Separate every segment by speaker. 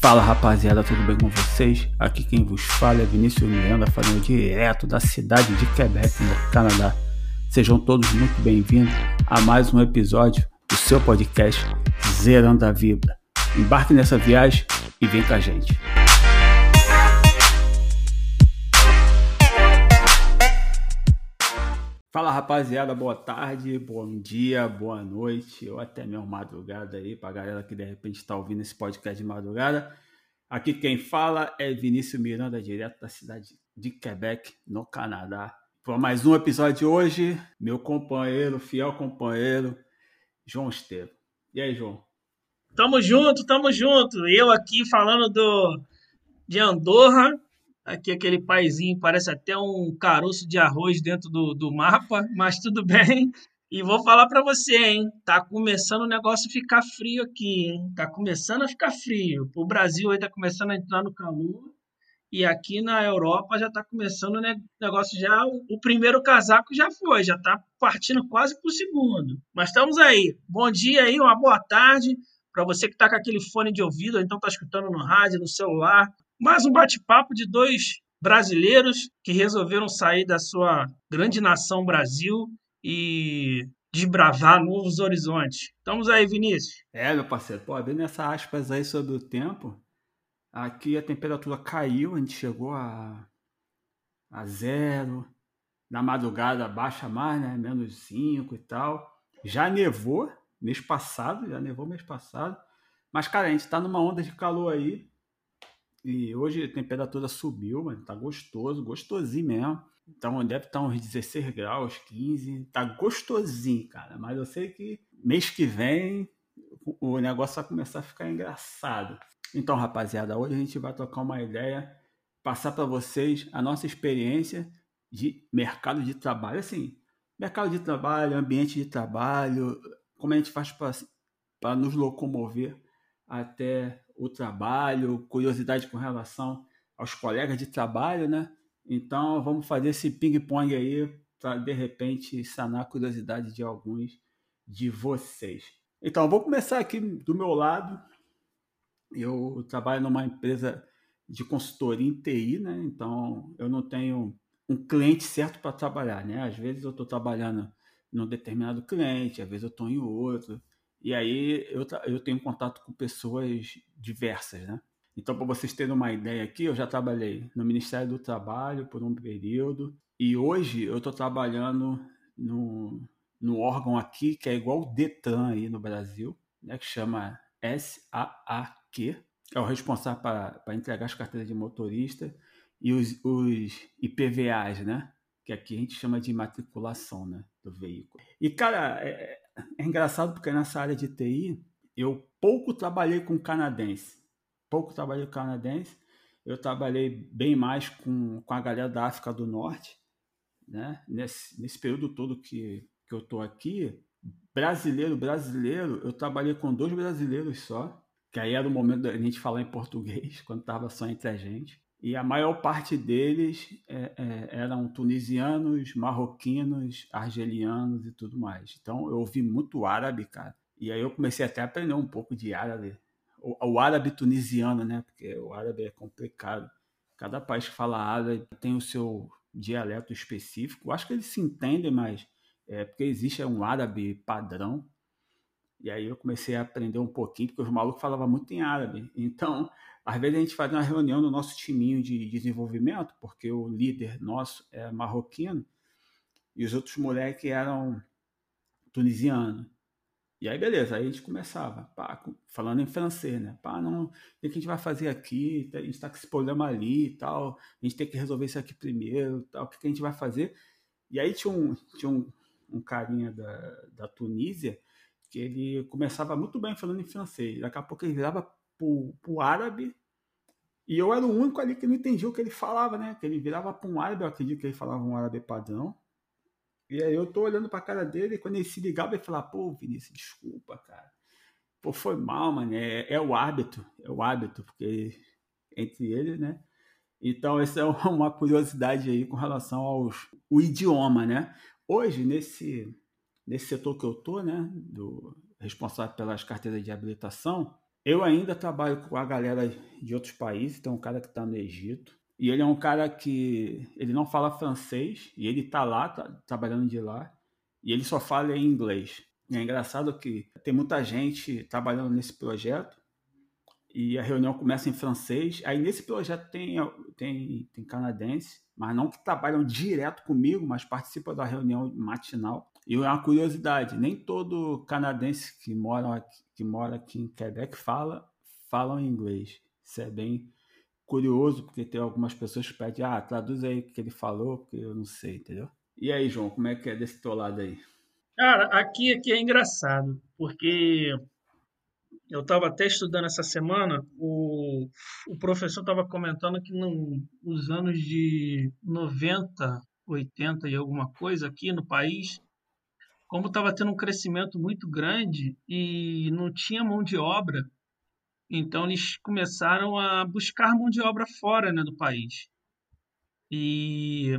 Speaker 1: Fala rapaziada, tudo bem com vocês? Aqui quem vos fala é Vinícius Miranda, falando direto da cidade de Quebec, no Canadá. Sejam todos muito bem-vindos a mais um episódio do seu podcast Zerando a Vibra. Embarque nessa viagem e vem com a gente. Fala rapaziada, boa tarde, bom dia, boa noite, ou até mesmo madrugada aí, pra galera que de repente está ouvindo esse podcast de madrugada. Aqui quem fala é Vinícius Miranda, direto da cidade de Quebec, no Canadá. Para mais um episódio de hoje, meu companheiro, fiel companheiro, João Estevam. E aí, João?
Speaker 2: Tamo junto, tamo junto. Eu aqui falando do de Andorra, Aqui aquele paizinho parece até um caroço de arroz dentro do, do mapa, mas tudo bem. E vou falar para você, hein? Tá começando o negócio a ficar frio aqui, hein? Tá começando a ficar frio. O Brasil aí tá começando a entrar no calor. E aqui na Europa já tá começando o negócio já. O primeiro casaco já foi, já tá partindo quase pro segundo. Mas estamos aí. Bom dia aí, uma boa tarde. Para você que tá com aquele fone de ouvido, ou então tá escutando no rádio, no celular, mais um bate-papo de dois brasileiros que resolveram sair da sua grande nação Brasil e desbravar novos horizontes. Estamos aí, Vinícius.
Speaker 1: É, meu parceiro, pô, vendo essas aspas aí sobre o tempo, aqui a temperatura caiu, a gente chegou a, a zero, na madrugada baixa mais, né, menos 5 e tal. Já nevou mês passado, já nevou mês passado, mas cara, a gente tá numa onda de calor aí, e hoje a temperatura subiu, mas tá gostoso, gostosinho mesmo. Então deve estar uns 16 graus, 15. Tá gostosinho, cara. Mas eu sei que mês que vem o negócio vai começar a ficar engraçado. Então, rapaziada, hoje a gente vai trocar uma ideia, passar para vocês a nossa experiência de mercado de trabalho. Assim, mercado de trabalho, ambiente de trabalho, como a gente faz para nos locomover até o trabalho, curiosidade com relação aos colegas de trabalho, né? Então vamos fazer esse ping-pong aí para de repente sanar a curiosidade de alguns de vocês. Então vou começar aqui do meu lado. Eu trabalho numa empresa de consultoria em TI, né? Então eu não tenho um cliente certo para trabalhar, né? Às vezes eu estou trabalhando num determinado cliente, às vezes eu estou em outro. E aí eu, eu tenho contato com pessoas diversas, né? Então, para vocês terem uma ideia aqui, eu já trabalhei no Ministério do Trabalho por um período e hoje eu estou trabalhando no, no órgão aqui que é igual o Detran aí no Brasil, né, que chama SAAQ, é o responsável para entregar as carteiras de motorista e os, os IPVAs, né? Que aqui a gente chama de matriculação né, do veículo. E, cara, é, é engraçado porque nessa área de TI eu pouco trabalhei com canadense. Pouco trabalhei com canadense. Eu trabalhei bem mais com, com a galera da África do Norte. Né? Nesse, nesse período todo que, que eu estou aqui, brasileiro, brasileiro, eu trabalhei com dois brasileiros só. Que aí era o momento da gente falar em português, quando estava só entre a gente. E a maior parte deles é, é, eram tunisianos, marroquinos, argelianos e tudo mais. Então eu ouvi muito árabe, cara. E aí eu comecei até a aprender um pouco de árabe. O, o árabe tunisiano, né? Porque o árabe é complicado. Cada país que fala árabe tem o seu dialeto específico. Eu acho que eles se entendem, mas é porque existe um árabe padrão. E aí eu comecei a aprender um pouquinho, porque os malucos falavam muito em árabe. Então às vezes a gente faz uma reunião no nosso timinho de desenvolvimento, porque o líder nosso é marroquino e os outros moleques eram tunisianos. E aí, beleza, aí a gente começava, pá, falando em francês, né? Pá, não, o que a gente vai fazer aqui? A gente está com esse problema ali e tal, a gente tem que resolver isso aqui primeiro, tal, o que a gente vai fazer? E aí tinha um, tinha um, um carinha da, da Tunísia que ele começava muito bem falando em francês, daqui a pouco ele virava pro, pro árabe. E eu era o único ali que não entendia o que ele falava, né? Que ele virava para um árabe, eu acredito que ele falava um árabe padrão. E aí eu tô olhando pra cara dele, e quando ele se ligava, ele falava, pô, Vinícius, desculpa, cara. Pô, foi mal, mano. É, é o hábito, é o hábito, porque entre eles, né? Então, essa é uma curiosidade aí com relação aos o idioma, né? Hoje, nesse, nesse setor que eu tô, né? Do responsável pelas carteiras de habilitação, Eu ainda trabalho com a galera de outros países, tem um cara que está no Egito, e ele é um cara que ele não fala francês, e ele está lá, tá, trabalhando de lá, e ele só fala em inglês. E é engraçado que tem muita gente trabalhando nesse projeto, e a reunião começa em francês. Aí nesse projeto tem, tem, tem canadense, mas não que trabalham direto comigo, mas participam da reunião matinal. E é uma curiosidade, nem todo canadense que mora aqui, que mora aqui em Quebec fala, falam inglês. Isso é bem curioso, porque tem algumas pessoas que pedem, ah, traduz aí o que ele falou, porque eu não sei, entendeu? E aí, João, como é que é desse teu lado aí?
Speaker 2: Cara, aqui, aqui é engraçado, porque eu estava até estudando essa semana, o, o professor estava comentando que nos anos de 90, 80 e alguma coisa aqui no país, como estava tendo um crescimento muito grande e não tinha mão de obra, então eles começaram a buscar mão de obra fora né, do país. E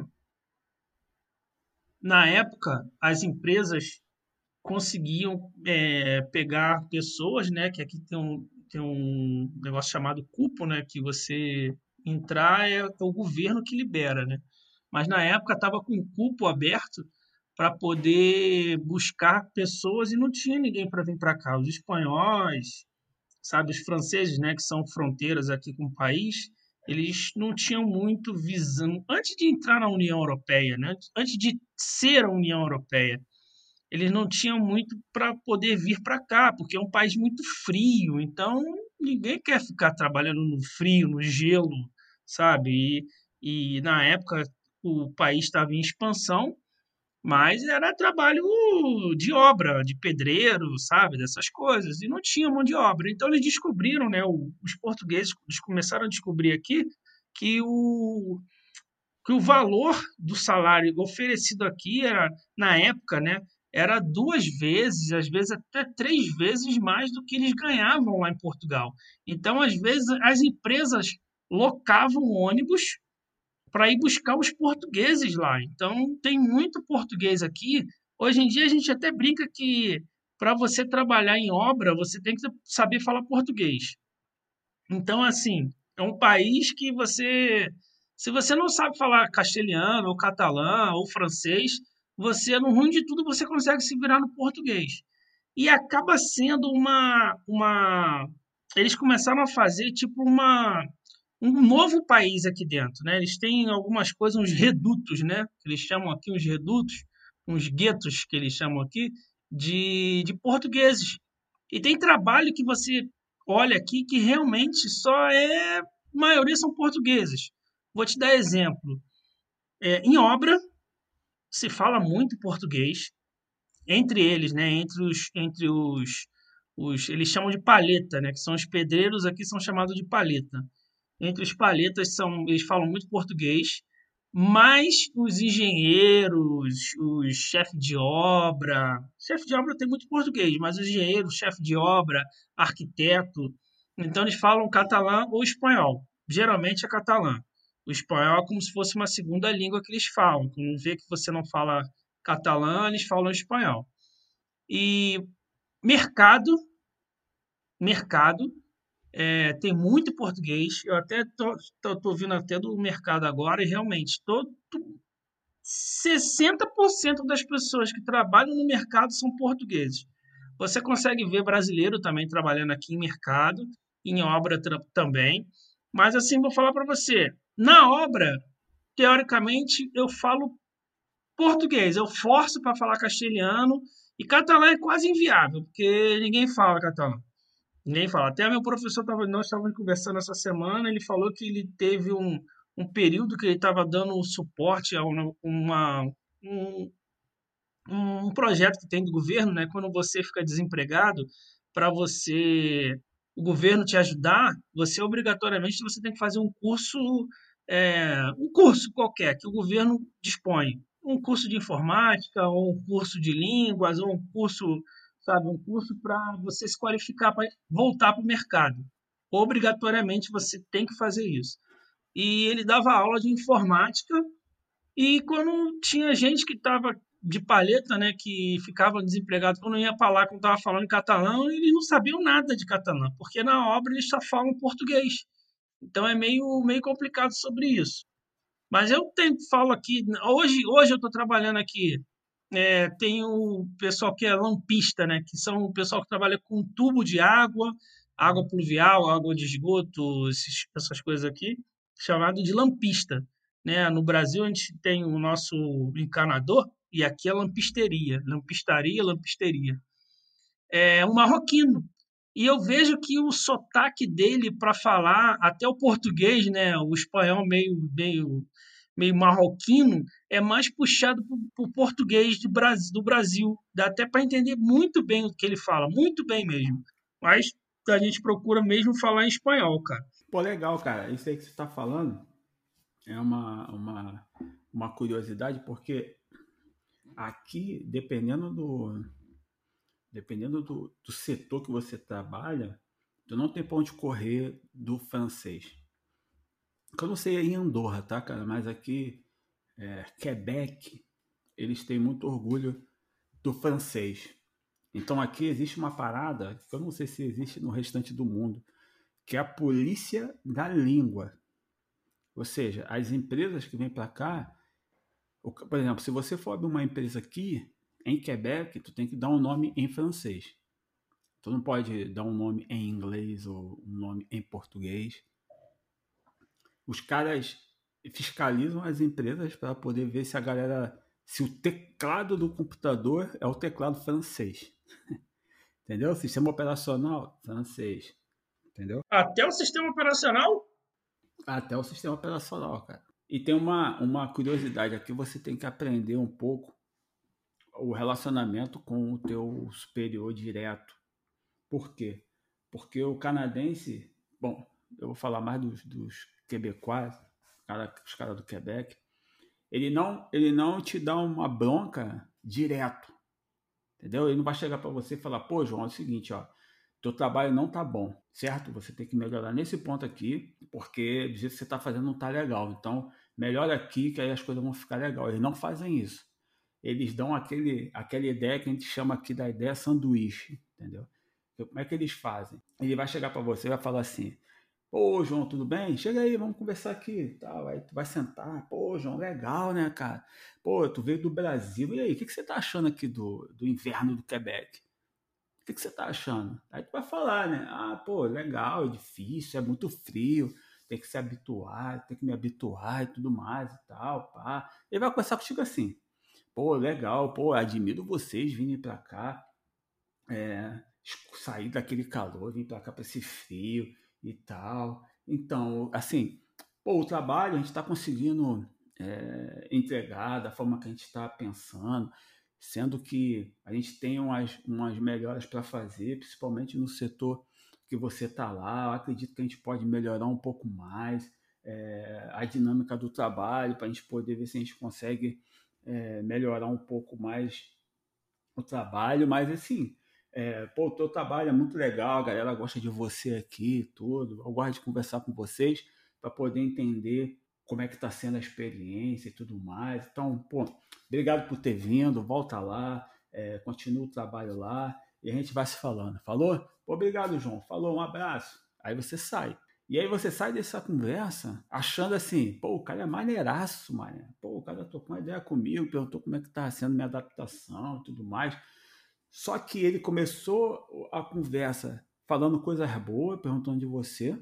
Speaker 2: na época, as empresas conseguiam é, pegar pessoas, né? Que aqui tem um, tem um negócio chamado cupo, né? Que você entrar é, o governo que libera, né? Mas na época estava com o cupo aberto para poder buscar pessoas e não tinha ninguém para vir para cá. Os espanhóis, sabe, os franceses, né? Que são fronteiras aqui com o país, eles não tinham muito visão antes de entrar na União Europeia, né? Antes de ser a União Europeia eles não tinham muito para poder vir para cá, porque é um país muito frio, então ninguém quer ficar trabalhando no frio, no gelo, sabe? E, e na época o país estava em expansão, mas era trabalho de obra, de pedreiro, sabe? Dessas coisas, e não tinha mão de obra. Então eles descobriram, né? Os portugueses começaram a descobrir aqui que o, que o valor do salário oferecido aqui era, na época, né? era duas vezes, às vezes até três vezes mais do que eles ganhavam lá em Portugal. Então, às vezes, as empresas locavam ônibus para ir buscar os portugueses lá. Então, tem muito português aqui. Hoje em dia, a gente até brinca que para você trabalhar em obra, você tem que saber falar português. Então, assim, é um país que você. Se você não sabe falar castelhano, ou catalã, ou francês, você, no ruim de tudo, você consegue se virar no português. E acaba sendo uma. uma eles começaram a fazer tipo uma um novo país aqui dentro, né? Eles têm algumas coisas, uns redutos, né? Eles chamam aqui uns redutos, uns guetos que eles chamam aqui de, de portugueses. E tem trabalho que você olha aqui que realmente só é, a maioria são portugueses. Vou te dar exemplo. É, em obra, se fala muito português entre eles, né? Entre os, entre os, os, eles chamam de paleta, né? Que são os pedreiros aqui são chamados de paleta. Entre os paletas são, eles falam muito português, mas os engenheiros, os chefes de obra, chefe de obra tem muito português, mas os engenheiros, chefe de obra, arquiteto, então eles falam catalã ou espanhol. Geralmente é catalã. O espanhol é como se fosse uma segunda língua que eles falam. Quando vê que você não fala catalã, eles falam espanhol. E mercado, mercado, é, tem muito português. Eu até tô, tô, tô vindo até do mercado agora e realmente todo 60% das pessoas que trabalham no mercado são portugueses. Você consegue ver brasileiro também trabalhando aqui em mercado, em obra também. Mas assim, vou falar para você, na obra, teoricamente, eu falo português, eu forço para falar castelhano e catalão é quase inviável, porque ninguém fala catalão. Ninguém fala. Até meu professor, tava, nós estávamos conversando essa semana, ele falou que ele teve um, um período que ele estava dando suporte a uma, uma um, um projeto que tem do governo, né? Quando você fica desempregado, para você o governo te ajudar, você obrigatoriamente você tem que fazer um curso, é, um curso qualquer que o governo dispõe, um curso de informática, ou um curso de línguas, ou um curso, sabe, um curso para você se qualificar para voltar para o mercado. Obrigatoriamente você tem que fazer isso. E ele dava aula de informática e quando tinha gente que estava de palheta, né, que ficavam desempregados quando ia para lá, quando estava falando em catalão, eles não sabiam nada de catalão, porque na obra eles só falam português. Então é meio, meio complicado sobre isso. Mas eu tenho, falo aqui, hoje, hoje eu estou trabalhando aqui, é, tem o pessoal que é lampista, né, que são o pessoal que trabalha com tubo de água, água pluvial, água de esgoto, esses, essas coisas aqui, chamado de lampista. Né? No Brasil, a gente tem o nosso encanador, e aqui é lampisteria, lampistaria, lampisteria. É um marroquino. E eu vejo que o sotaque dele para falar, até o português, né, o espanhol meio, meio, meio marroquino, é mais puxado para o português do Brasil, do Brasil. Dá até para entender muito bem o que ele fala, muito bem mesmo. Mas a gente procura mesmo falar em espanhol, cara.
Speaker 1: Pô, legal, cara. Isso aí que você está falando é uma, uma, uma curiosidade, porque aqui, dependendo do dependendo do, do setor que você trabalha, tu não tem para onde correr do francês. Eu não sei em Andorra, tá, cara? Mas aqui, é, Quebec, eles têm muito orgulho do francês. Então aqui existe uma parada que eu não sei se existe no restante do mundo, que é a polícia da língua. Ou seja, as empresas que vêm para cá, por exemplo, se você for abrir uma empresa aqui em Quebec, tu tem que dar um nome em francês. Tu não pode dar um nome em inglês ou um nome em português. Os caras fiscalizam as empresas para poder ver se a galera, se o teclado do computador é o teclado francês. Entendeu? Sistema operacional francês. Entendeu?
Speaker 2: Até o sistema operacional?
Speaker 1: Até o sistema operacional, cara. E tem uma, uma curiosidade aqui, você tem que aprender um pouco o relacionamento com o teu superior direto. Por quê? Porque o canadense, bom, eu vou falar mais dos, dos quebecois, cara, os caras do Quebec, ele não, ele não te dá uma bronca direto, entendeu? Ele não vai chegar para você e falar, pô, João, é o seguinte, ó, teu trabalho não tá bom, certo? Você tem que melhorar nesse ponto aqui, porque do jeito que você está fazendo não tá legal. Então, melhora aqui que aí as coisas vão ficar legal. Eles não fazem isso. Eles dão aquele, aquela ideia que a gente chama aqui da ideia sanduíche, entendeu? Então, como é que eles fazem? Ele vai chegar para você e vai falar assim: Pô, João, tudo bem? Chega aí, vamos conversar aqui. Tá, aí tu vai sentar. Pô, João, legal, né, cara? Pô, tu veio do Brasil. E aí, o que, que você tá achando aqui do, do inverno do Quebec? O que, que você está achando? Aí tu vai falar, né? Ah, pô, legal, é difícil, é muito frio, tem que se habituar, tem que me habituar e tudo mais e tal, pá. Ele vai começar contigo assim. Pô, legal, pô, admiro vocês virem para cá, é, sair daquele calor, vir para cá para esse frio e tal. Então, assim, pô, o trabalho a gente está conseguindo é, entregar da forma que a gente está pensando sendo que a gente tem umas, umas melhoras para fazer, principalmente no setor que você está lá. Eu acredito que a gente pode melhorar um pouco mais é, a dinâmica do trabalho, para a gente poder ver se a gente consegue é, melhorar um pouco mais o trabalho, mas assim, é, pô, o teu trabalho é muito legal, a galera gosta de você aqui, tudo. Eu gosto de conversar com vocês para poder entender como é que está sendo a experiência e tudo mais. Então, pô, obrigado por ter vindo, volta lá, é, continua o trabalho lá e a gente vai se falando. Falou? Pô, obrigado, João. Falou, um abraço. Aí você sai. E aí você sai dessa conversa achando assim, pô, o cara é maneiraço, mané. Pô, o cara tocou uma ideia comigo, perguntou como é que tá sendo minha adaptação e tudo mais. Só que ele começou a conversa falando coisas boas, perguntando de você.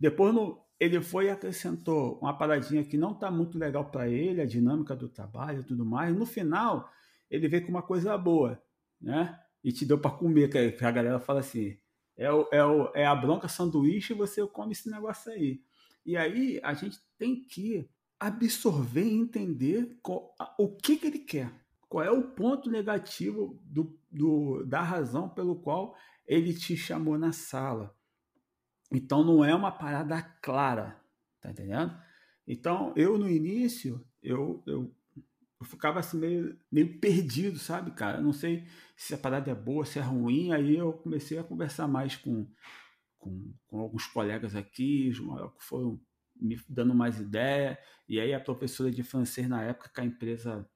Speaker 1: Depois, no, ele foi e acrescentou uma paradinha que não está muito legal para ele, a dinâmica do trabalho e tudo mais. No final, ele veio com uma coisa boa, né? E te deu para comer, que a galera fala assim: é, o, é, o, é a bronca sanduíche e você come esse negócio aí. E aí a gente tem que absorver e entender qual, o que, que ele quer. Qual é o ponto negativo do, do, da razão pelo qual ele te chamou na sala. Então não é uma parada clara, tá entendendo? Então eu no início eu, eu, eu ficava assim meio, meio perdido, sabe, cara? Não sei se a parada é boa, se é ruim. Aí eu comecei a conversar mais com, com, com alguns colegas aqui, que foram me dando mais ideia. E aí a professora de francês na época que a empresa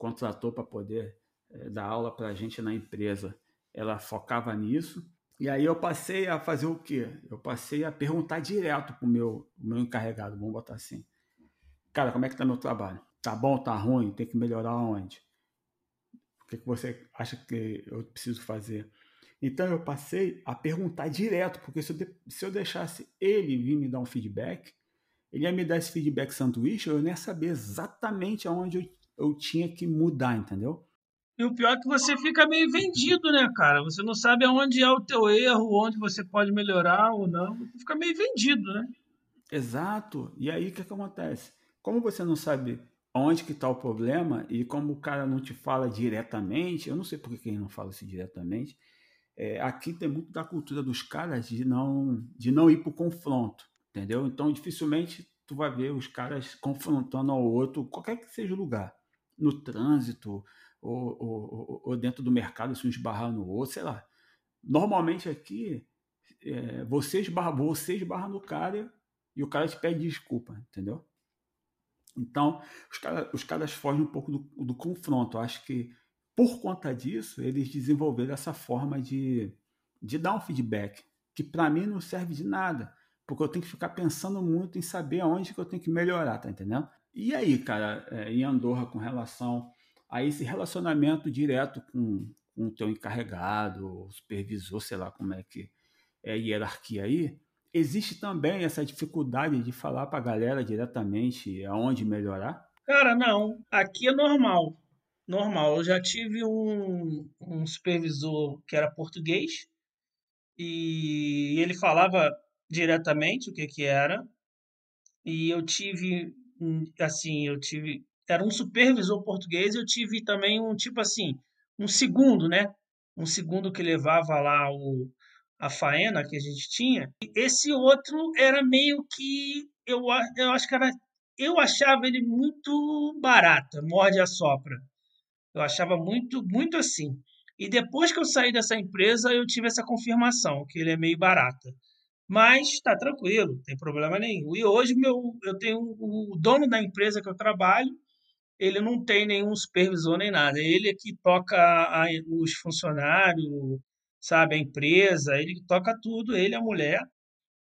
Speaker 1: contratou para poder é, dar aula para a gente na empresa, ela focava nisso. E aí eu passei a fazer o quê? Eu passei a perguntar direto para o meu, meu encarregado, vamos botar assim. Cara, como é que está meu trabalho? Tá bom, tá ruim? Tem que melhorar onde? O que, que você acha que eu preciso fazer? Então eu passei a perguntar direto, porque se eu, de, se eu deixasse ele vir me dar um feedback, ele ia me dar esse feedback sanduíche, eu ia saber exatamente aonde eu, eu tinha que mudar, entendeu?
Speaker 2: E o pior é que você fica meio vendido, né, cara? Você não sabe aonde é o teu erro, onde você pode melhorar ou não. Você fica meio vendido, né?
Speaker 1: Exato. E aí o que, que acontece? Como você não sabe onde que está o problema e como o cara não te fala diretamente, eu não sei por que ele não fala isso diretamente, é, aqui tem muito da cultura dos caras de não, de não ir para o confronto, entendeu? Então, dificilmente tu vai ver os caras confrontando ao outro, qualquer que seja o lugar, no trânsito ou, ou, ou dentro do mercado, se um esbarrar no outro, sei lá. Normalmente aqui, é, você, esbarra, você esbarra no cara e o cara te pede desculpa, entendeu? Então, os, cara, os caras fogem um pouco do, do confronto. Eu acho que por conta disso, eles desenvolveram essa forma de, de dar um feedback, que para mim não serve de nada, porque eu tenho que ficar pensando muito em saber aonde que eu tenho que melhorar, tá entendendo? E aí, cara, é, em Andorra, com relação a esse relacionamento direto com, com o teu encarregado, supervisor, sei lá como é que é a hierarquia aí, existe também essa dificuldade de falar para a galera diretamente aonde melhorar?
Speaker 2: Cara, não. Aqui é normal. Normal. Eu já tive um, um supervisor que era português e ele falava diretamente o que que era. E eu tive, assim, eu tive, era um supervisor português eu tive também um tipo assim, um segundo, né? Um segundo que levava lá o, a faena que a gente tinha. E esse outro era meio que eu, eu acho que era eu achava ele muito barato, morde a sopra. Eu achava muito muito assim. E depois que eu saí dessa empresa, eu tive essa confirmação que ele é meio barato. Mas está tranquilo, não tem problema nenhum. E hoje meu, eu tenho o dono da empresa que eu trabalho, ele não tem nenhum supervisor nem nada. Ele é que toca a, os funcionários, sabe? A empresa, ele toca tudo, ele e a mulher.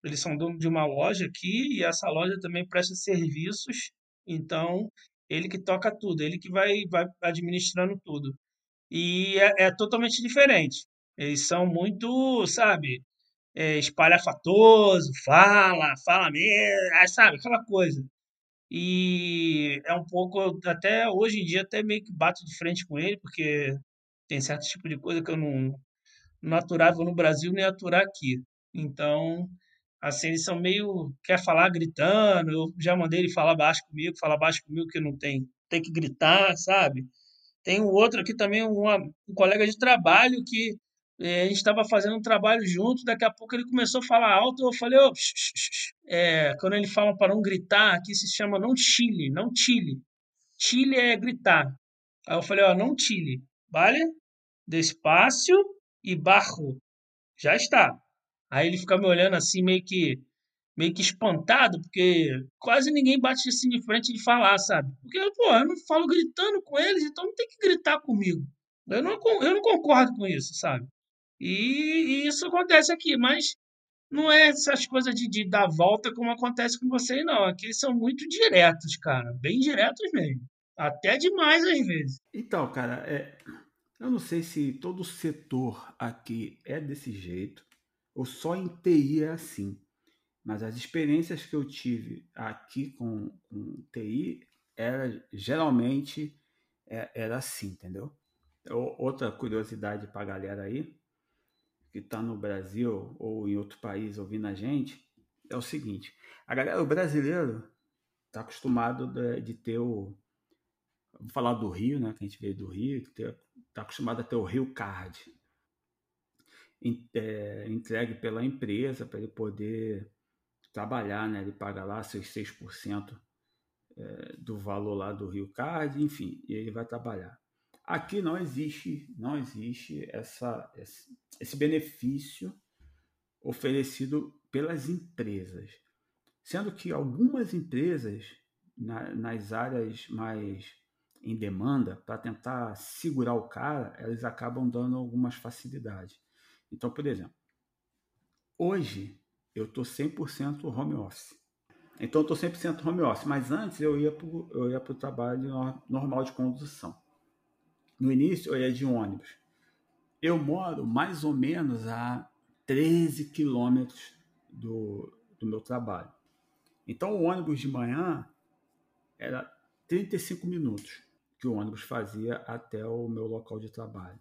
Speaker 2: Eles são dono de uma loja aqui e essa loja também presta serviços. Então, ele que toca tudo, ele que vai, vai administrando tudo. E é, é totalmente diferente. Eles são muito, sabe, é, espalhafatoso, fala, fala mesmo, sabe, aquela coisa. E é um pouco, até hoje em dia, até meio que bato de frente com ele, porque tem certo tipo de coisa que eu não, não aturava no Brasil nem aturar aqui. Então, assim, eles são meio. quer falar gritando, eu já mandei ele falar baixo comigo, falar baixo comigo que não tem, tem que gritar, sabe? Tem um outro aqui também, uma, um colega de trabalho que a gente estava fazendo um trabalho junto, daqui a pouco ele começou a falar alto, eu falei, oh, é, quando ele fala para não gritar, aqui se chama não chile, não chile. Chile é gritar. Aí eu falei, ó, oh, não chile, vale? Despacio, e barro. Já está. Aí ele fica me olhando assim, meio que meio que espantado, porque quase ninguém bate assim de frente de falar, sabe? Porque, pô, eu não falo gritando com eles, então não tem que gritar comigo. Eu não, eu não concordo com isso, sabe? E, e isso acontece aqui, mas não é essas coisas de, de dar volta como acontece com vocês, não. Aqui eles são muito diretos, cara. Bem diretos mesmo. Até demais às vezes.
Speaker 1: Então, cara, é, eu não sei se todo setor aqui é desse jeito ou só em TI é assim, mas as experiências que eu tive aqui com, com TI era geralmente é, era assim, entendeu? Outra curiosidade para a galera aí que está no Brasil ou em outro país ouvindo a gente é o seguinte: a galera, o brasileiro está acostumado de, de ter o vou falar do Rio, né? Que a gente veio do Rio, está acostumado a ter o Rio Card é, entregue pela empresa para ele poder trabalhar, né? Ele paga lá seus 6% é, do valor lá do Rio Card, enfim, e ele vai trabalhar. Aqui não existe, não existe essa, esse benefício oferecido pelas empresas, sendo que algumas empresas na, nas áreas mais em demanda, para tentar segurar o cara, eles acabam dando algumas facilidades. Então, por exemplo, hoje eu estou 100% home office. Então, eu estou 100% home office, mas antes eu ia para o trabalho normal de condução. No início, eu ia de ônibus. Eu moro mais ou menos a 13 quilômetros do, do meu trabalho. Então, o ônibus de manhã era 35 minutos que o ônibus fazia até o meu local de trabalho.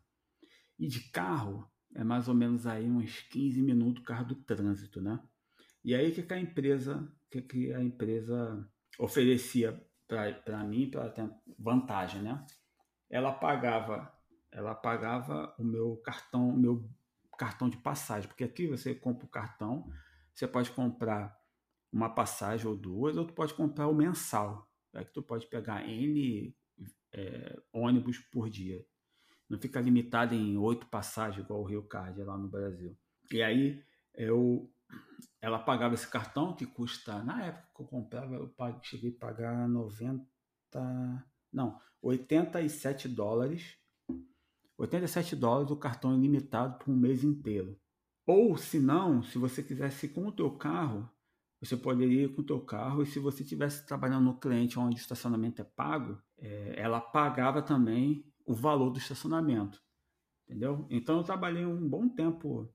Speaker 1: E de carro, é mais ou menos aí uns 15 minutos carro do trânsito, né? E aí, que, que a empresa, que, que a empresa oferecia para mim, para vantagem, né? Ela pagava, ela pagava o meu cartão, meu cartão de passagem, porque aqui você compra o cartão, você pode comprar uma passagem ou duas, ou tu pode comprar o mensal, é que tu pode pegar N é, ônibus por dia. Não fica limitado em oito passagens, igual o Rio Card lá no Brasil. E aí eu ela pagava esse cartão que custa, na época que eu comprava, eu cheguei a pagar 90, não, 87 dólares. 87 dólares o cartão ilimitado por um mês inteiro. Ou, se não, se você quisesse ir com o teu carro, você poderia ir com o teu carro e se você estivesse trabalhando no cliente onde o estacionamento é pago, é, ela pagava também o valor do estacionamento. Entendeu? Então eu trabalhei um bom tempo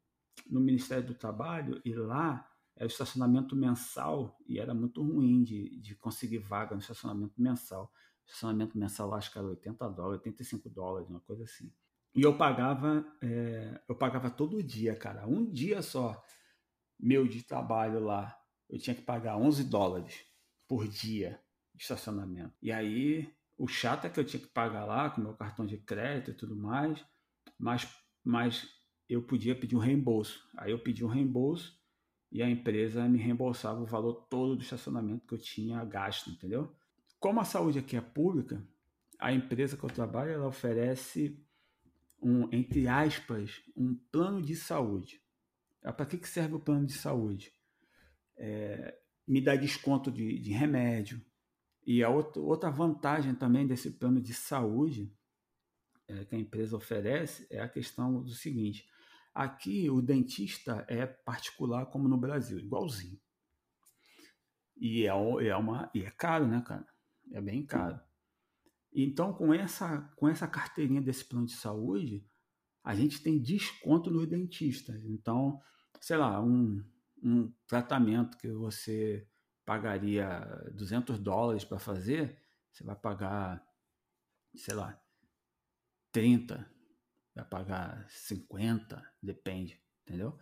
Speaker 1: no Ministério do Trabalho e lá era o estacionamento mensal e era muito ruim de, de conseguir vaga no estacionamento mensal. Estacionamento mensal acho que era 80 dólares, 85 dólares, uma coisa assim. E eu pagava, é, eu pagava todo dia, cara. Um dia só meu de trabalho lá, eu tinha que pagar 11 dólares por dia de estacionamento. E aí, o chato é que eu tinha que pagar lá com meu cartão de crédito e tudo mais, mas, mas eu podia pedir um reembolso. Aí eu pedi um reembolso e a empresa me reembolsava o valor todo do estacionamento que eu tinha gasto, entendeu? Como a saúde aqui é pública, a empresa que eu trabalho ela oferece um, entre aspas, um plano de saúde. Ah, Para que, que serve o plano de saúde? É, me dá desconto de, de remédio. E a outra, outra vantagem também desse plano de saúde é, que a empresa oferece é a questão do seguinte: Aqui o dentista é particular como no Brasil, igualzinho. E é, é, uma, e é caro, né, cara? É bem caro. Então, com essa, com essa carteirinha desse plano de saúde, a gente tem desconto nos dentistas. Então, sei lá, um, um tratamento que você pagaria 200 dólares para fazer, você vai pagar, sei lá, 30, vai pagar 50, depende, entendeu?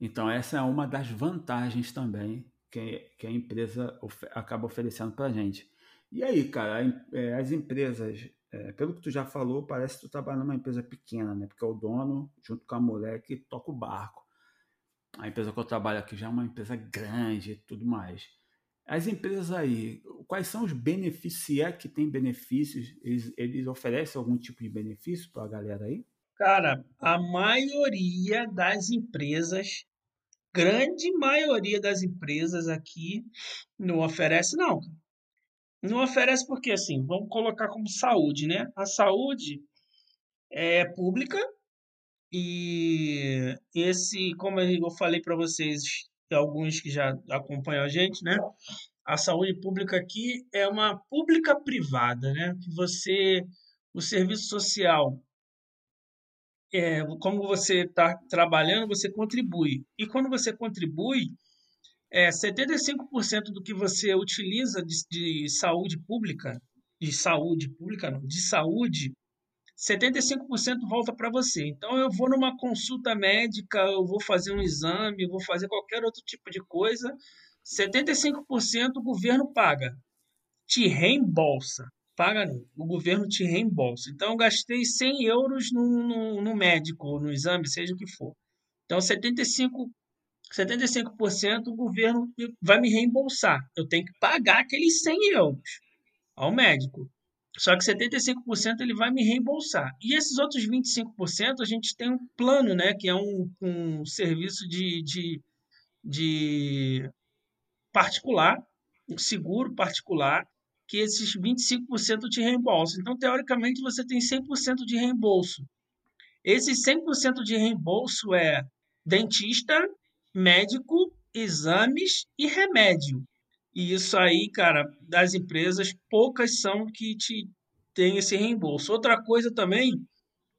Speaker 1: Então, essa é uma das vantagens também que, que a empresa acaba oferecendo para a gente. E aí, cara, é, as empresas, é, pelo que tu já falou, parece que tu trabalha numa empresa pequena, né? Porque é o dono, junto com a mulher, que toca o barco. A empresa que eu trabalho aqui já é uma empresa grande e tudo mais. As empresas aí, quais são os benefícios, se é que tem benefícios, eles, eles oferecem algum tipo de benefício para a galera aí?
Speaker 2: Cara, a maioria das empresas, grande maioria das empresas aqui não oferece, não. Não oferece porque, assim, vamos colocar como saúde, né? A saúde é pública e esse, como eu falei para vocês, alguns que já acompanham a gente, né? A saúde pública aqui é uma pública privada, né? Que você, o serviço social é, como você está trabalhando, você contribui. E quando você contribui, é, 75% do que você utiliza de, de, saúde pública, de saúde pública, não, de saúde, 75% volta para você. Então, eu vou numa consulta médica, eu vou fazer um exame, eu vou fazer qualquer outro tipo de coisa, 75% o governo paga, te reembolsa paga não. O governo te reembolsa. Então, eu gastei 100 euros no, no, no médico, no exame, seja o que for. Então, 75, 75% o governo vai me reembolsar. Eu tenho que pagar aqueles 100 euros ao médico. Só que 75% ele vai me reembolsar. E esses outros 25% a gente tem um plano, né? Que é um, um serviço de, de, de particular, um seguro particular, que esses 25% te reembolsam. Então, teoricamente, você tem 100% de reembolso. Esse 100% de reembolso é dentista, médico, exames e remédio. E isso aí, cara, das empresas, poucas são que te tem esse reembolso. Outra coisa também,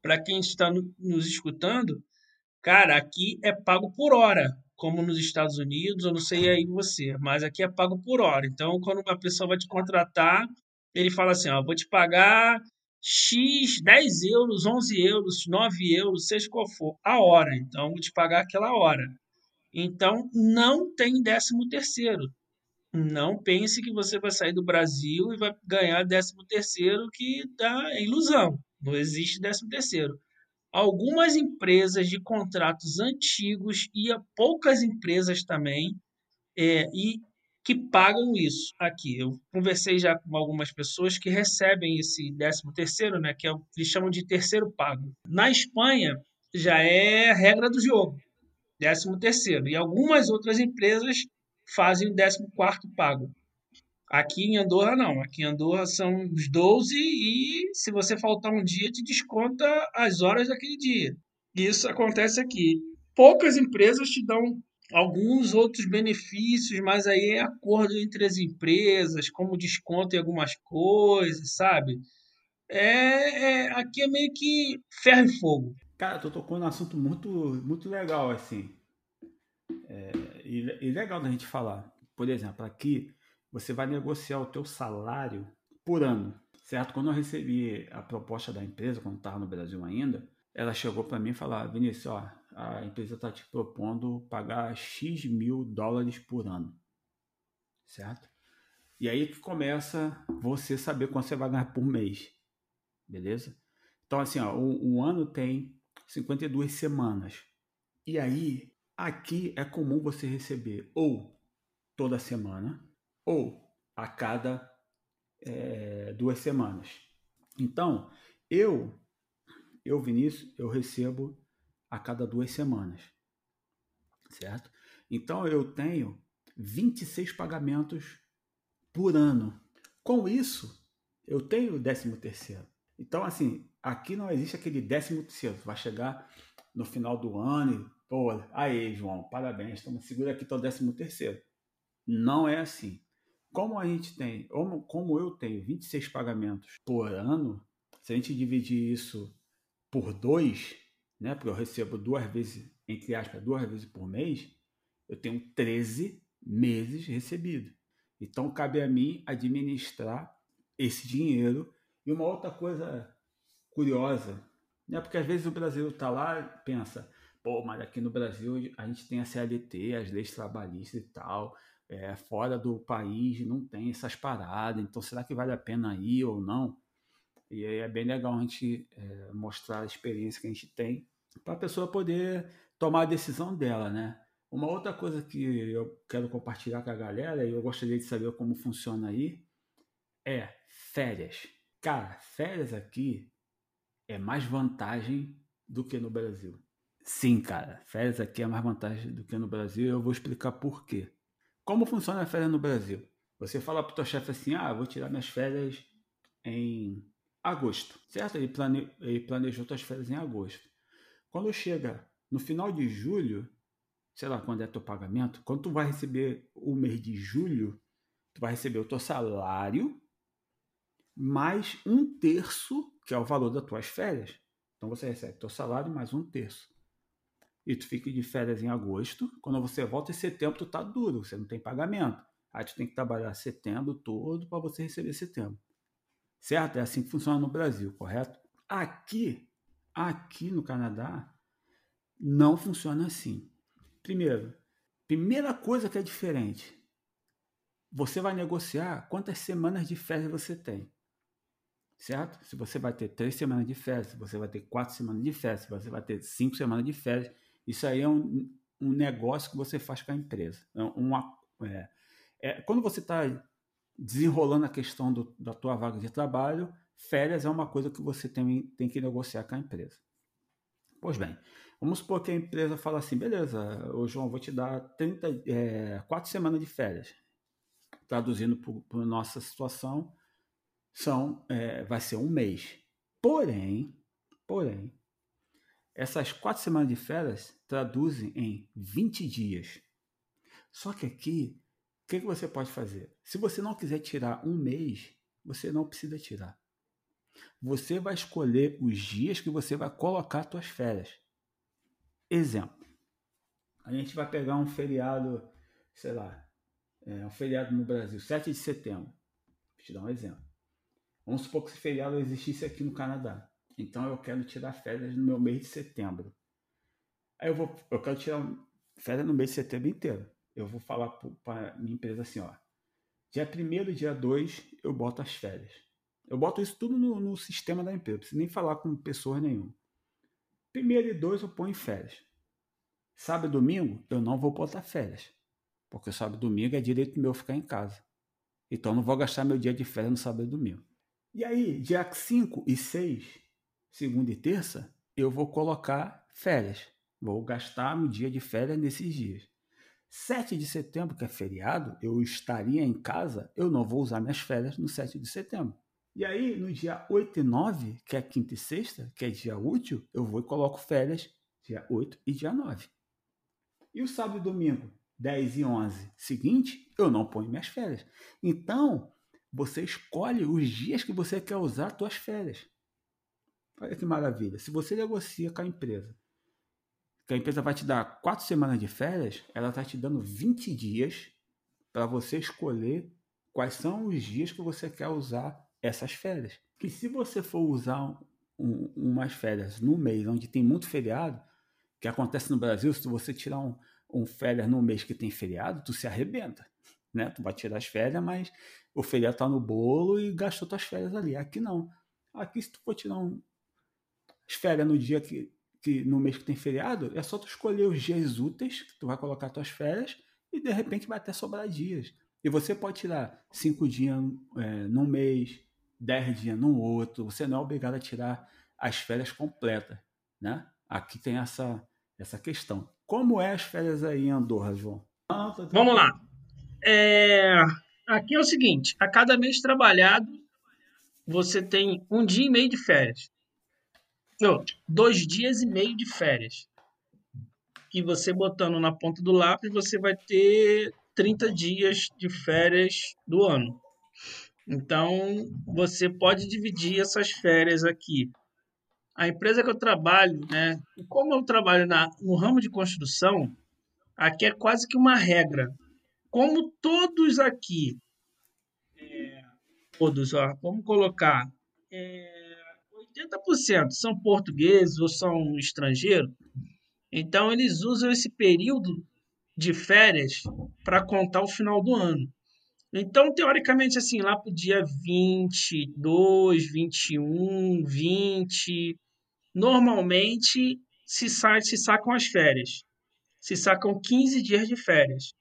Speaker 2: para quem está nos escutando, cara, aqui é pago por hora, como nos Estados Unidos, eu não sei aí você, mas aqui é pago por hora. Então, quando uma pessoa vai te contratar, ele fala assim, ó, vou te pagar X, 10 euros, 11 euros, 9 euros, seja qual for, a hora. Então, vou te pagar aquela hora. Então, não tem décimo terceiro. Não pense que você vai sair do Brasil e vai ganhar décimo terceiro, que dá é ilusão. Não existe décimo terceiro. Algumas empresas de contratos antigos e poucas empresas também é, e que pagam isso aqui. Eu conversei já com algumas pessoas que recebem esse décimo terceiro, né, que é eles chamam de terceiro pago. Na Espanha já é regra do jogo, décimo terceiro. E algumas outras empresas fazem o 14 pago. Aqui em Andorra não, aqui em Andorra são os 12 e se você faltar um dia te desconta as horas daquele dia. Isso acontece aqui. Poucas empresas te dão alguns outros benefícios, mas aí é acordo entre as empresas, como desconto em algumas coisas, sabe? É, é aqui é meio que ferro e fogo.
Speaker 1: Cara, tu tocou num assunto muito, muito legal, assim. É, e, e legal da gente falar. Por exemplo, aqui você vai negociar o teu salário por ano, certo? Quando eu recebi a proposta da empresa, quando estava no Brasil ainda, ela chegou para mim e falou, ah, Vinícius, ó, a empresa está te propondo pagar X mil dólares por ano, certo? E aí que começa você saber quanto você vai ganhar por mês, beleza? Então, assim, ó, um, um ano tem 52 semanas. E aí, Aqui é comum você receber ou toda semana ou a cada é, duas semanas. Então, eu, eu, Vinícius, eu recebo a cada duas semanas, certo? Então, eu tenho 26 pagamentos por ano. Com isso, eu tenho o 13 terceiro. Então, assim, aqui não existe aquele 13 terceiro. Vai chegar no final do ano Pô, aí, João, parabéns, estamos segura aqui teu décimo terceiro. Não é assim. Como a gente tem, como eu tenho 26 pagamentos por ano, se a gente dividir isso por dois, né, porque eu recebo duas vezes, entre aspas, duas vezes por mês, eu tenho 13 meses recebido. Então cabe a mim administrar esse dinheiro. E uma outra coisa curiosa, né, porque às vezes o Brasil está lá pensa, pô, mas aqui no Brasil a gente tem a CLT, as leis trabalhistas e tal, é, fora do país não tem essas paradas, então será que vale a pena ir ou não? E aí é bem legal a gente é, mostrar a experiência que a gente tem para a pessoa poder tomar a decisão dela, né? Uma outra coisa que eu quero compartilhar com a galera e eu gostaria de saber como funciona aí é férias. Cara, férias aqui é mais vantagem do que no Brasil. Sim, cara, férias aqui é mais vantagem do que no Brasil e eu vou explicar por quê. Como funciona a férias no Brasil? Você fala para o teu chefe assim, ah, vou tirar minhas férias em agosto, certo? Ele, plane... ele planejou suas férias em agosto. Quando chega no final de julho, sei lá quando é teu pagamento, quando tu vai receber o mês de julho, tu vai receber o teu salário mais um terço, que é o valor das tuas férias. Então você recebe teu salário mais um terço e tu fica de férias em agosto. Quando você volta em setembro, tu tá duro, você não tem pagamento. Aí tu tem que trabalhar setembro todo para você receber setembro. Certo? É assim que funciona no Brasil, correto? Aqui, aqui no Canadá, não funciona assim. Primeiro, primeira coisa que é diferente, você vai negociar quantas semanas de férias você tem. Certo? Se você vai ter três semanas de férias, se você vai ter quatro semanas de férias, se você vai ter cinco semanas de férias, isso aí é um, um negócio que você faz com a empresa. É uma, é, é, quando você está desenrolando a questão do, da tua vaga de trabalho, férias é uma coisa que você tem, tem que negociar com a empresa. Pois bem, vamos supor que a empresa fala assim, beleza, ô João, vou te dar 30, é, 4 semanas de férias. traduzindo para nossa situação, são é, vai ser um mês. Porém, porém, essas quatro semanas de férias traduzem em 20 dias. Só que aqui, o que, que você pode fazer? Se você não quiser tirar um mês, você não precisa tirar. Você vai escolher os dias que você vai colocar suas férias. Exemplo. A gente vai pegar um feriado, sei lá, é, um feriado no Brasil, 7 de setembro. Vou te dar um exemplo. Vamos supor que esse feriado existisse aqui no Canadá. Então eu quero tirar férias no meu mês de setembro. Aí eu vou, eu quero tirar férias no mês de setembro inteiro. Eu vou falar para minha empresa assim, ó. Dia 1 dia 2 eu boto as férias. Eu boto isso tudo no, no sistema da empresa, não preciso nem falar com pessoas nenhuma. Primeiro e dois eu ponho férias. Sábado e domingo eu não vou botar férias. Porque sábado e domingo é direito meu ficar em casa. Então eu não vou gastar meu dia de férias no sábado e domingo. E aí, dia 5 e 6 segunda e terça, eu vou colocar férias. Vou gastar meu dia de férias nesses dias. 7 de setembro, que é feriado, eu estaria em casa, eu não vou usar minhas férias no 7 de setembro. E aí, no dia 8 e 9, que é quinta e sexta, que é dia útil, eu vou e coloco férias dia 8 e dia 9. E o sábado e domingo, 10 e 11 seguinte, eu não ponho minhas férias. Então, você escolhe os dias que você quer usar suas férias. Olha que maravilha. Se você negocia com a empresa, que a empresa vai te dar quatro semanas de férias, ela está te dando 20 dias para você escolher quais são os dias que você quer usar essas férias. Que se você for usar um, umas férias no mês onde tem muito feriado, que acontece no Brasil, se você tirar um, um férias no mês que tem feriado, tu se arrebenta. Né? Tu vai tirar as férias, mas o feriado está no bolo e gastou tuas férias ali. Aqui não. Aqui, se tu for tirar um, as férias no dia que, que no mês que tem feriado, é só tu escolher os dias úteis que tu vai colocar tuas férias e de repente vai até sobrar dias. E você pode tirar cinco dias é, num mês, dez dias num outro. Você não é obrigado a tirar as férias completas, né? Aqui tem essa essa questão. Como é as férias aí em Andorra, João?
Speaker 2: Vamos lá. É... Aqui é o seguinte: a cada mês trabalhado, você tem um dia e meio de férias dois dias e meio de férias. Que você botando na ponta do lápis, você vai ter 30 dias de férias do ano. Então, você pode dividir essas férias aqui. A empresa que eu trabalho, né? Como eu trabalho na, no ramo de construção, aqui é quase que uma regra. Como todos aqui, é, todos, ó, vamos colocar, é, 80% são portugueses ou são estrangeiros. Então, eles usam esse período de férias para contar o final do ano. Então, teoricamente, assim, lá para o dia 22, 21, 20, normalmente se, sa se sacam as férias. Se sacam 15 dias de férias.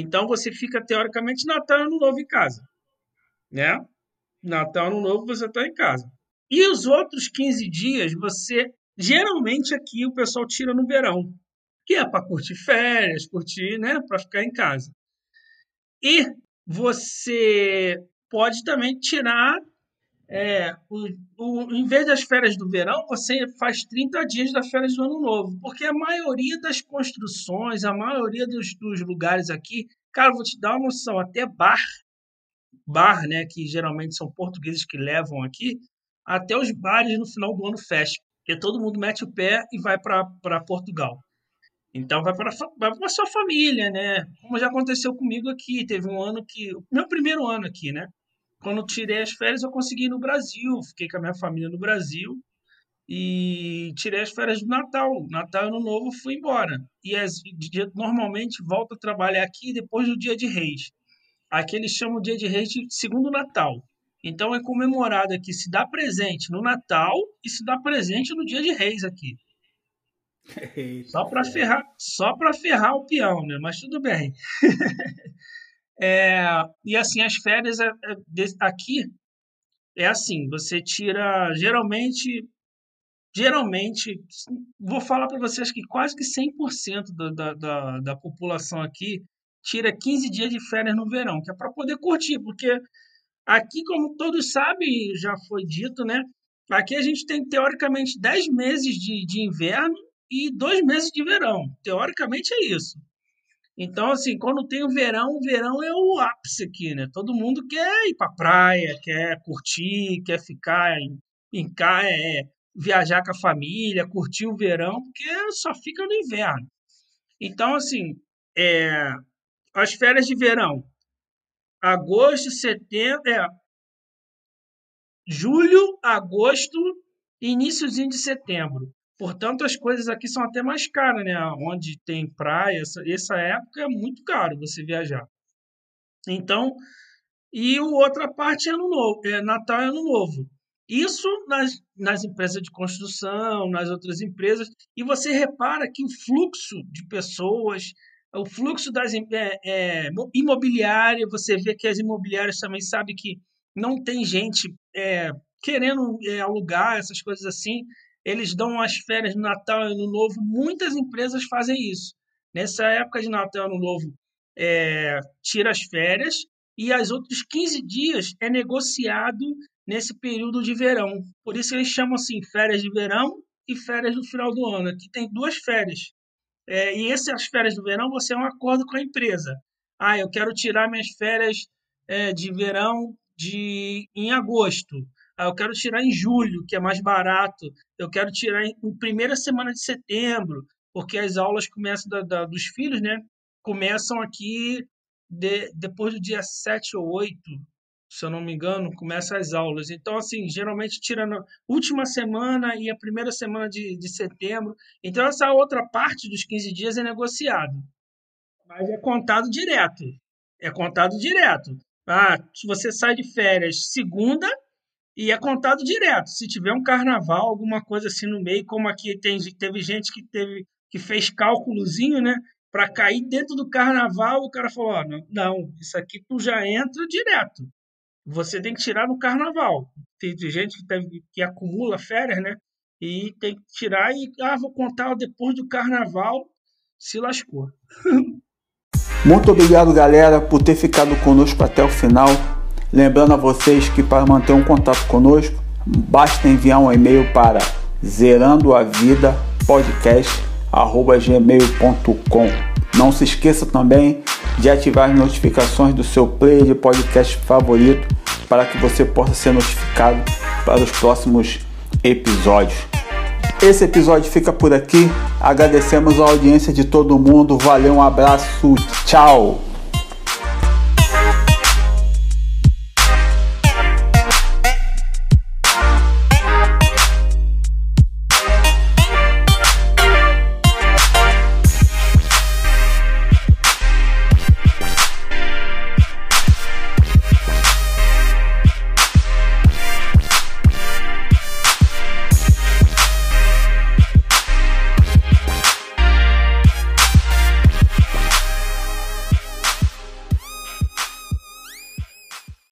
Speaker 2: Então, você fica, teoricamente, Natal Ano Novo em casa. Né? Natal Ano Novo você está em casa. E os outros 15 dias, você geralmente aqui o pessoal tira no verão, que é para curtir férias, curtir, né, para ficar em casa. E você pode também tirar é, o, o, em vez das férias do verão, você faz 30 dias das férias do ano novo. Porque a maioria das construções, a maioria dos, dos lugares aqui, cara, vou te dar uma noção, até bar, bar, né, que geralmente são portugueses que levam aqui, até os bares no final do ano fecham, porque todo mundo mete o pé e vai para Portugal. Então vai para a sua família, né? Como já aconteceu comigo aqui, teve um ano que meu primeiro ano aqui, né? Quando tirei as férias eu consegui ir no Brasil, fiquei com a minha família no Brasil e tirei as férias do Natal, Natal Ano Novo fui embora. E as, normalmente volto a trabalhar aqui depois do Dia de Reis. Aqui eles chamam o Dia de Reis de segundo Natal. Então é comemorado aqui se dá presente no Natal e se dá presente no Dia de Reis aqui. Eita, só para ferrar, só para ferrar o peão, né? Mas tudo bem. é, e assim as férias é, é, aqui é assim, você tira geralmente geralmente vou falar para vocês que quase que 100% da, da, da, da população aqui tira 15 dias de férias no verão, que é para poder curtir, porque aqui, como todos sabem, já foi dito, né? Aqui a gente tem teoricamente 10 meses de, de inverno e dois meses de verão. Teoricamente é isso. Então, assim, quando tem o verão, o verão é o ápice aqui, né? Todo mundo quer ir pra praia, quer curtir, quer ficar em, em é, viajar com a família, curtir o verão, porque só fica no inverno. Então, assim, é, as férias de verão, agosto, setembro, é, julho, agosto iníciozinho de setembro. Portanto, as coisas aqui são até mais caras, né? Onde tem praia, essa, essa época é muito caro você viajar. Então, e outra parte é ano novo, é Natal e Ano Novo. Isso nas, nas empresas de construção, nas outras empresas, e você repara que o fluxo de pessoas, o fluxo das é, é, imobiliária, você vê que as imobiliárias também sabem que não tem gente é, querendo é, alugar essas coisas assim eles dão as férias no Natal e Ano Novo. Muitas empresas fazem isso. Nessa época de Natal e Ano Novo, é, tira as férias e as outros 15 dias é negociado nesse período de verão. Por isso eles chamam assim férias de verão e férias no final do ano. Aqui tem duas férias. É, e essas férias do verão você é um acordo com a empresa. Ah, eu quero tirar minhas férias é, de verão de em agosto. Ah, eu quero tirar em julho, que é mais barato. Eu quero tirar em, em primeira semana de setembro, porque as aulas começam da, da, dos filhos, né? Começam aqui de, depois do dia 7 ou 8, se eu não me engano, começam as aulas. Então, assim, geralmente tira na última semana e a primeira semana de, de setembro. Então, essa outra parte dos 15 dias é negociado. Mas é contado direto. É contado direto. Ah, se você sai de férias segunda, e é contado direto. Se tiver um carnaval, alguma coisa assim no meio, como aqui tem, teve gente que teve que fez cálculozinho, né? Para cair dentro do carnaval, o cara falou: não, não, isso aqui tu já entra direto. Você tem que tirar no carnaval. Tem, gente que, teve, que acumula férias, né? E tem que tirar e, ah, vou contar depois do carnaval, se lascou.
Speaker 1: Muito obrigado, galera, por ter ficado conosco até o final. Lembrando a vocês que para manter um contato conosco, basta enviar um e-mail para zerandoavidapodcast@gmail.com. Não se esqueça também de ativar as notificações do seu player de podcast favorito para que você possa ser notificado para os próximos episódios. Esse episódio fica por aqui. Agradecemos a audiência de todo mundo. Valeu, um abraço, tchau!